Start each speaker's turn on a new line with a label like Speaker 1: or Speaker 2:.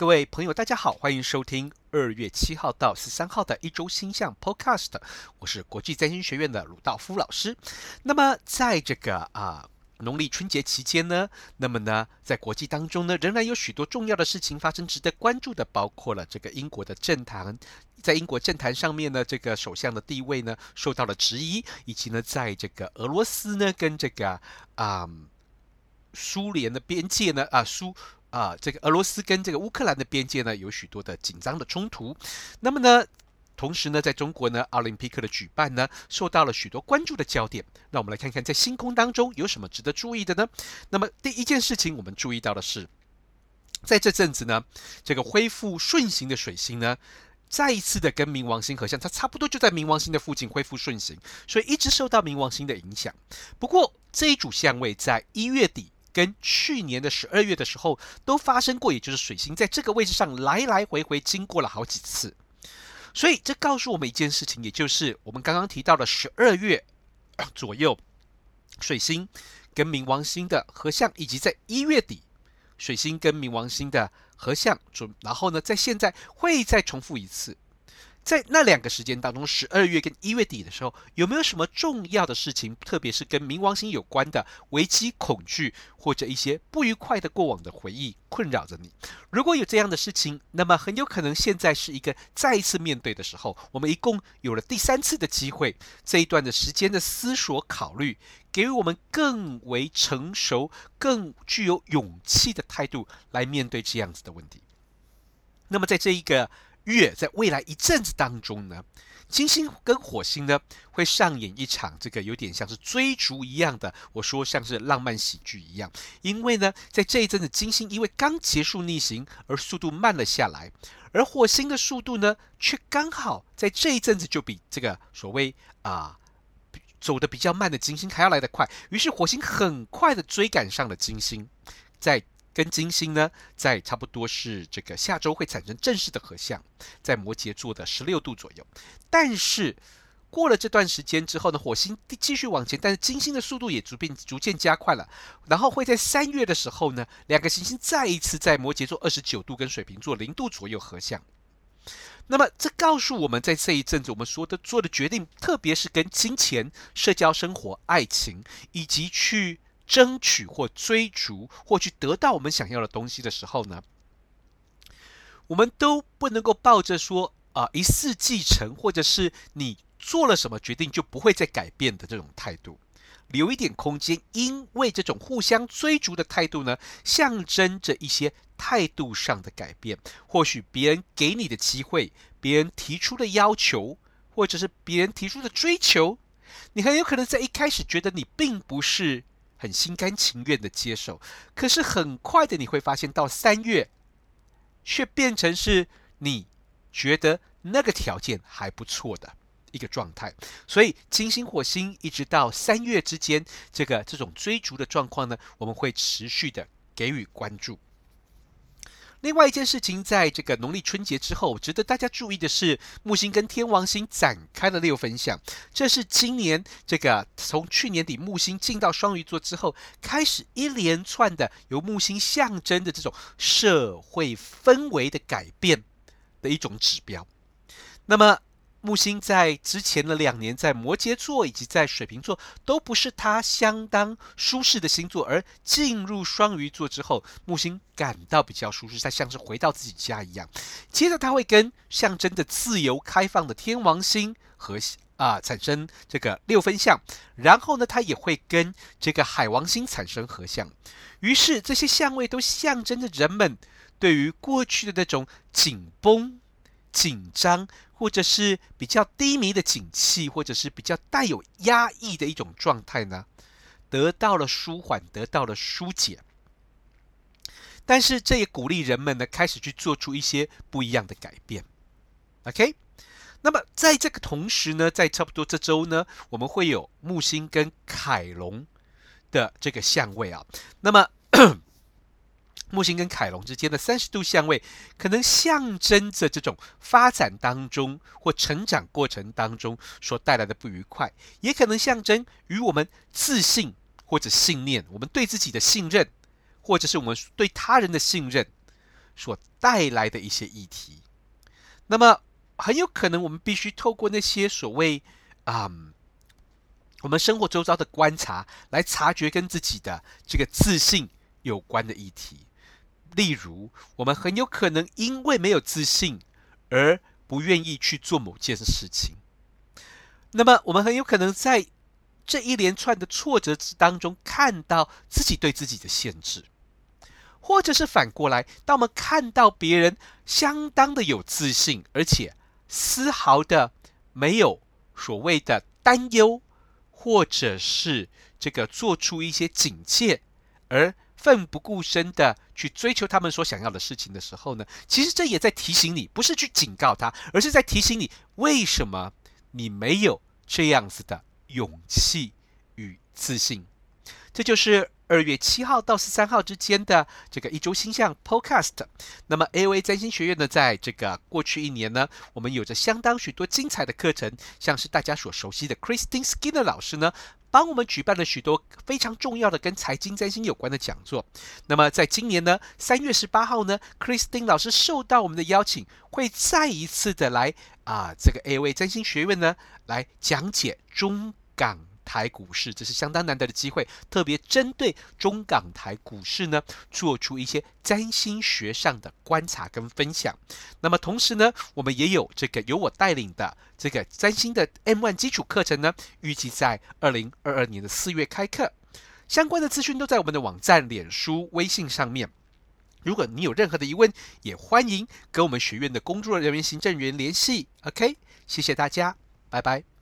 Speaker 1: 各位朋友，大家好，欢迎收听二月七号到十三号的一周星象 Podcast。我是国际占星学院的鲁道夫老师。那么，在这个啊农历春节期间呢，那么呢，在国际当中呢，仍然有许多重要的事情发生，值得关注的，包括了这个英国的政坛，在英国政坛上面呢，这个首相的地位呢受到了质疑，以及呢，在这个俄罗斯呢跟这个啊苏联的边界呢啊苏。啊，这个俄罗斯跟这个乌克兰的边界呢，有许多的紧张的冲突。那么呢，同时呢，在中国呢，奥林匹克的举办呢，受到了许多关注的焦点。那我们来看看，在星空当中有什么值得注意的呢？那么第一件事情，我们注意到的是，在这阵子呢，这个恢复顺行的水星呢，再一次的跟冥王星合相，它差不多就在冥王星的附近恢复顺行，所以一直受到冥王星的影响。不过这一组相位在一月底。跟去年的十二月的时候都发生过，也就是水星在这个位置上来来回回经过了好几次，所以这告诉我们一件事情，也就是我们刚刚提到的十二月左右，水星跟冥王星的合相，以及在一月底水星跟冥王星的合相，准然后呢，在现在会再重复一次。在那两个时间当中，十二月跟一月底的时候，有没有什么重要的事情，特别是跟冥王星有关的危机、恐惧或者一些不愉快的过往的回忆困扰着你？如果有这样的事情，那么很有可能现在是一个再一次面对的时候。我们一共有了第三次的机会，这一段的时间的思索考虑，给予我们更为成熟、更具有勇气的态度来面对这样子的问题。那么在这一个。月在未来一阵子当中呢，金星跟火星呢会上演一场这个有点像是追逐一样的，我说像是浪漫喜剧一样。因为呢，在这一阵子，金星因为刚结束逆行而速度慢了下来，而火星的速度呢却刚好在这一阵子就比这个所谓啊走得比较慢的金星还要来得快，于是火星很快的追赶上了金星，在。跟金星呢，在差不多是这个下周会产生正式的合相，在摩羯座的十六度左右。但是过了这段时间之后呢，火星继续往前，但是金星的速度也逐渐逐渐加快了。然后会在三月的时候呢，两个行星再一次在摩羯座二十九度跟水瓶座零度左右合相。那么这告诉我们在这一阵子我们说的做的决定，特别是跟金钱、社交生活、爱情以及去。争取或追逐或去得到我们想要的东西的时候呢，我们都不能够抱着说啊一试即成，或者是你做了什么决定就不会再改变的这种态度，留一点空间，因为这种互相追逐的态度呢，象征着一些态度上的改变。或许别人给你的机会，别人提出的要求，或者是别人提出的追求，你很有可能在一开始觉得你并不是。很心甘情愿的接受，可是很快的你会发现，到三月，却变成是你觉得那个条件还不错的一个状态。所以金星、火星一直到三月之间，这个这种追逐的状况呢，我们会持续的给予关注。另外一件事情，在这个农历春节之后，值得大家注意的是，木星跟天王星展开了六分相。这是今年这个从去年底木星进到双鱼座之后，开始一连串的由木星象征的这种社会氛围的改变的一种指标。那么，木星在之前的两年，在摩羯座以及在水瓶座都不是他相当舒适的星座，而进入双鱼座之后，木星感到比较舒适，他像是回到自己家一样。接着，他会跟象征着自由开放的天王星和啊产生这个六分相，然后呢，他也会跟这个海王星产生合相。于是，这些相位都象征着人们对于过去的那种紧绷、紧张。或者是比较低迷的景气，或者是比较带有压抑的一种状态呢，得到了舒缓，得到了疏解。但是这也鼓励人们呢，开始去做出一些不一样的改变。OK，那么在这个同时呢，在差不多这周呢，我们会有木星跟凯龙的这个相位啊。那么。木星跟凯龙之间的三十度相位，可能象征着这种发展当中或成长过程当中所带来的不愉快，也可能象征与我们自信或者信念，我们对自己的信任，或者是我们对他人的信任所带来的一些议题。那么很有可能我们必须透过那些所谓、嗯，我们生活周遭的观察来察觉跟自己的这个自信有关的议题。例如，我们很有可能因为没有自信而不愿意去做某件事情。那么，我们很有可能在这一连串的挫折之当中，看到自己对自己的限制，或者是反过来，当我们看到别人相当的有自信，而且丝毫的没有所谓的担忧，或者是这个做出一些警戒，而奋不顾身的去追求他们所想要的事情的时候呢，其实这也在提醒你，不是去警告他，而是在提醒你为什么。你没有这样子的勇气与自信，这就是二月七号到十三号之间的这个一周星象 Podcast。那么 AOA 占星学院呢，在这个过去一年呢，我们有着相当许多精彩的课程，像是大家所熟悉的 Christine Skinner 老师呢，帮我们举办了许多非常重要的跟财经占星有关的讲座。那么在今年呢，三月十八号呢，Christine 老师受到我们的邀请，会再一次的来啊，这个 A 位占星学院呢，来讲解中港台股市，这是相当难得的机会，特别针对中港台股市呢，做出一些占星学上的观察跟分享。那么同时呢，我们也有这个由我带领的这个占星的 M One 基础课程呢，预计在二零二二年的四月开课。相关的资讯都在我们的网站、脸书、微信上面。如果你有任何的疑问，也欢迎跟我们学院的工作人员、行政员联系。OK，谢谢大家，拜拜。